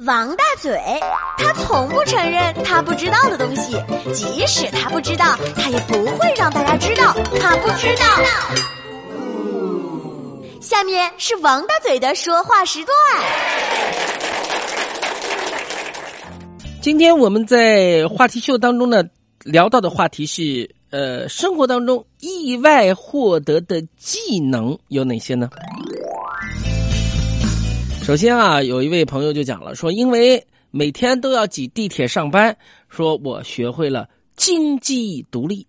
王大嘴，他从不承认他不知道的东西，即使他不知道，他也不会让大家知道他不知道。下面是王大嘴的说话时段。今天我们在话题秀当中呢，聊到的话题是，呃，生活当中意外获得的技能有哪些呢？首先啊，有一位朋友就讲了，说因为每天都要挤地铁上班，说我学会了经济独立。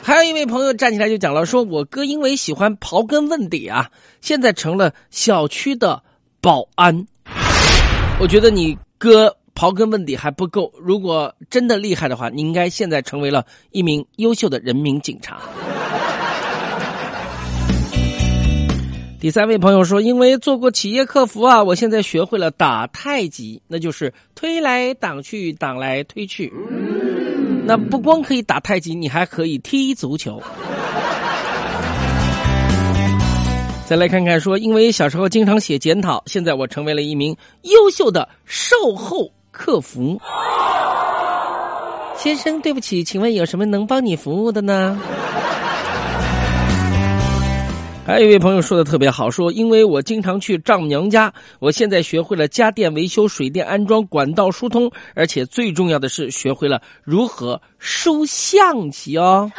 还有一位朋友站起来就讲了，说我哥因为喜欢刨根问底啊，现在成了小区的保安。我觉得你哥刨根问底还不够，如果真的厉害的话，你应该现在成为了一名优秀的人民警察。第三位朋友说：“因为做过企业客服啊，我现在学会了打太极，那就是推来挡去，挡来推去。那不光可以打太极，你还可以踢足球。”再来看看说：“因为小时候经常写检讨，现在我成为了一名优秀的售后客服。”先生，对不起，请问有什么能帮你服务的呢？还有一位朋友说的特别好，说因为我经常去丈母娘家，我现在学会了家电维修、水电安装、管道疏通，而且最重要的是学会了如何收象棋哦。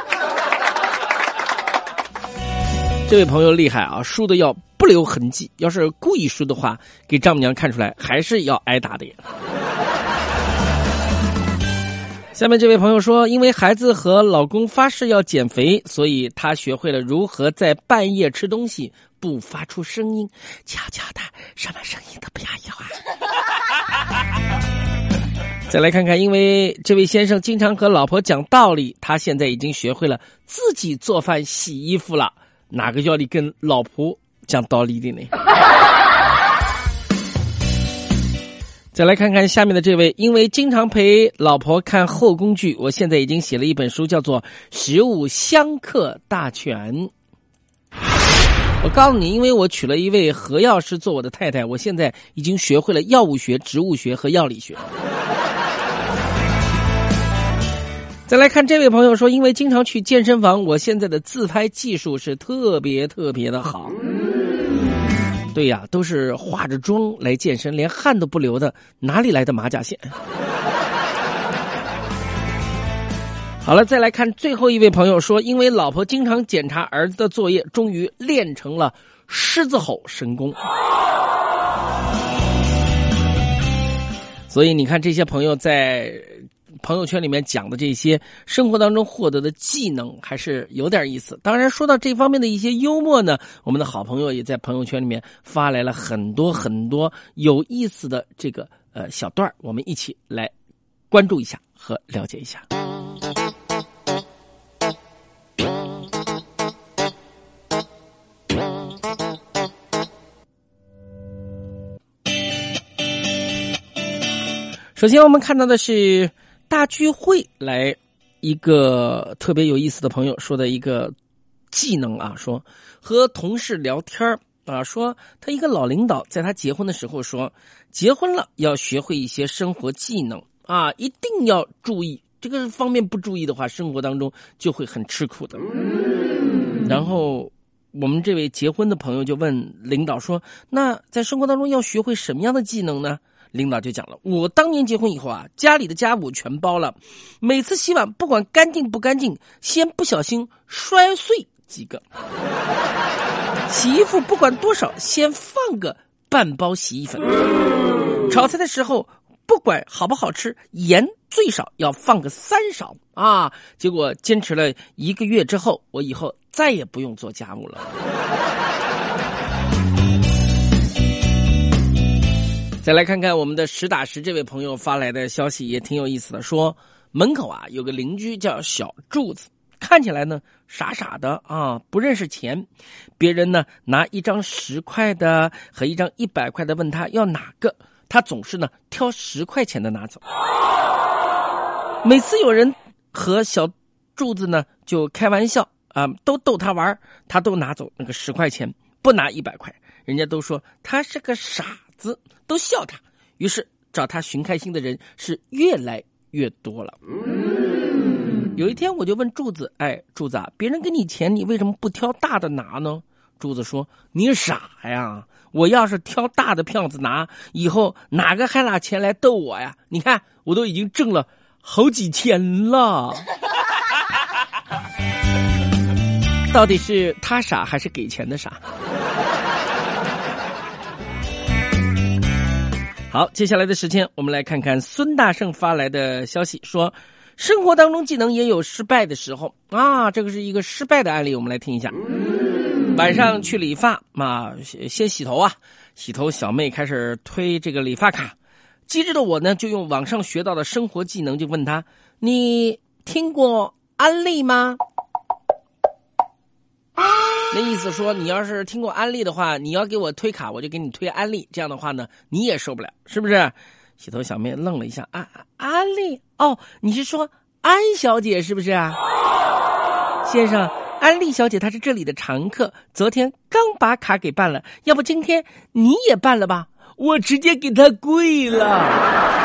这位朋友厉害啊，输的要不留痕迹，要是故意输的话，给丈母娘看出来，还是要挨打的。下面这位朋友说，因为孩子和老公发誓要减肥，所以他学会了如何在半夜吃东西不发出声音，悄悄的，什么声音都不要有啊。再来看看，因为这位先生经常和老婆讲道理，他现在已经学会了自己做饭、洗衣服了。哪个叫你跟老婆讲道理的呢？再来看看下面的这位，因为经常陪老婆看后宫剧，我现在已经写了一本书，叫做《食物相克大全》。我告诉你，因为我娶了一位何药师做我的太太，我现在已经学会了药物学、植物学和药理学。再来看这位朋友说，因为经常去健身房，我现在的自拍技术是特别特别的好。对呀，都是化着妆来健身，连汗都不流的，哪里来的马甲线？好了，再来看最后一位朋友说，因为老婆经常检查儿子的作业，终于练成了狮子吼神功。所以你看，这些朋友在。朋友圈里面讲的这些生活当中获得的技能还是有点意思。当然，说到这方面的一些幽默呢，我们的好朋友也在朋友圈里面发来了很多很多有意思的这个呃小段我们一起来关注一下和了解一下。首先，我们看到的是。大聚会来一个特别有意思的朋友说的一个技能啊，说和同事聊天啊，说他一个老领导在他结婚的时候说，结婚了要学会一些生活技能啊，一定要注意这个方面不注意的话，生活当中就会很吃苦的。然后我们这位结婚的朋友就问领导说，那在生活当中要学会什么样的技能呢？领导就讲了，我当年结婚以后啊，家里的家务全包了，每次洗碗不管干净不干净，先不小心摔碎几个；洗衣服不管多少，先放个半包洗衣粉；炒菜的时候不管好不好吃，盐最少要放个三勺啊。结果坚持了一个月之后，我以后再也不用做家务了。再来看看我们的实打实这位朋友发来的消息，也挺有意思的。说门口啊有个邻居叫小柱子，看起来呢傻傻的啊，不认识钱。别人呢拿一张十块的和一张一百块的问他要哪个，他总是呢挑十块钱的拿走。每次有人和小柱子呢就开玩笑啊，都逗他玩，他都拿走那个十块钱，不拿一百块。人家都说他是个傻子，都笑他。于是找他寻开心的人是越来越多了。有一天我就问柱子：“哎，柱子，别人给你钱，你为什么不挑大的拿呢？”柱子说：“你傻呀！我要是挑大的票子拿，以后哪个还拿钱来逗我呀？你看，我都已经挣了好几千了。到底是他傻还是给钱的傻？”好，接下来的时间，我们来看看孙大圣发来的消息，说生活当中技能也有失败的时候啊，这个是一个失败的案例，我们来听一下。晚上去理发嘛，先洗头啊，洗头小妹开始推这个理发卡，机智的我呢就用网上学到的生活技能，就问他：你听过安利吗？啊那意思说，你要是听过安利的话，你要给我推卡，我就给你推安利。这样的话呢，你也受不了，是不是？洗头小妹愣了一下，安安利？哦，你是说安小姐是不是啊？先生，安利小姐她是这里的常客，昨天刚把卡给办了，要不今天你也办了吧？我直接给她跪了。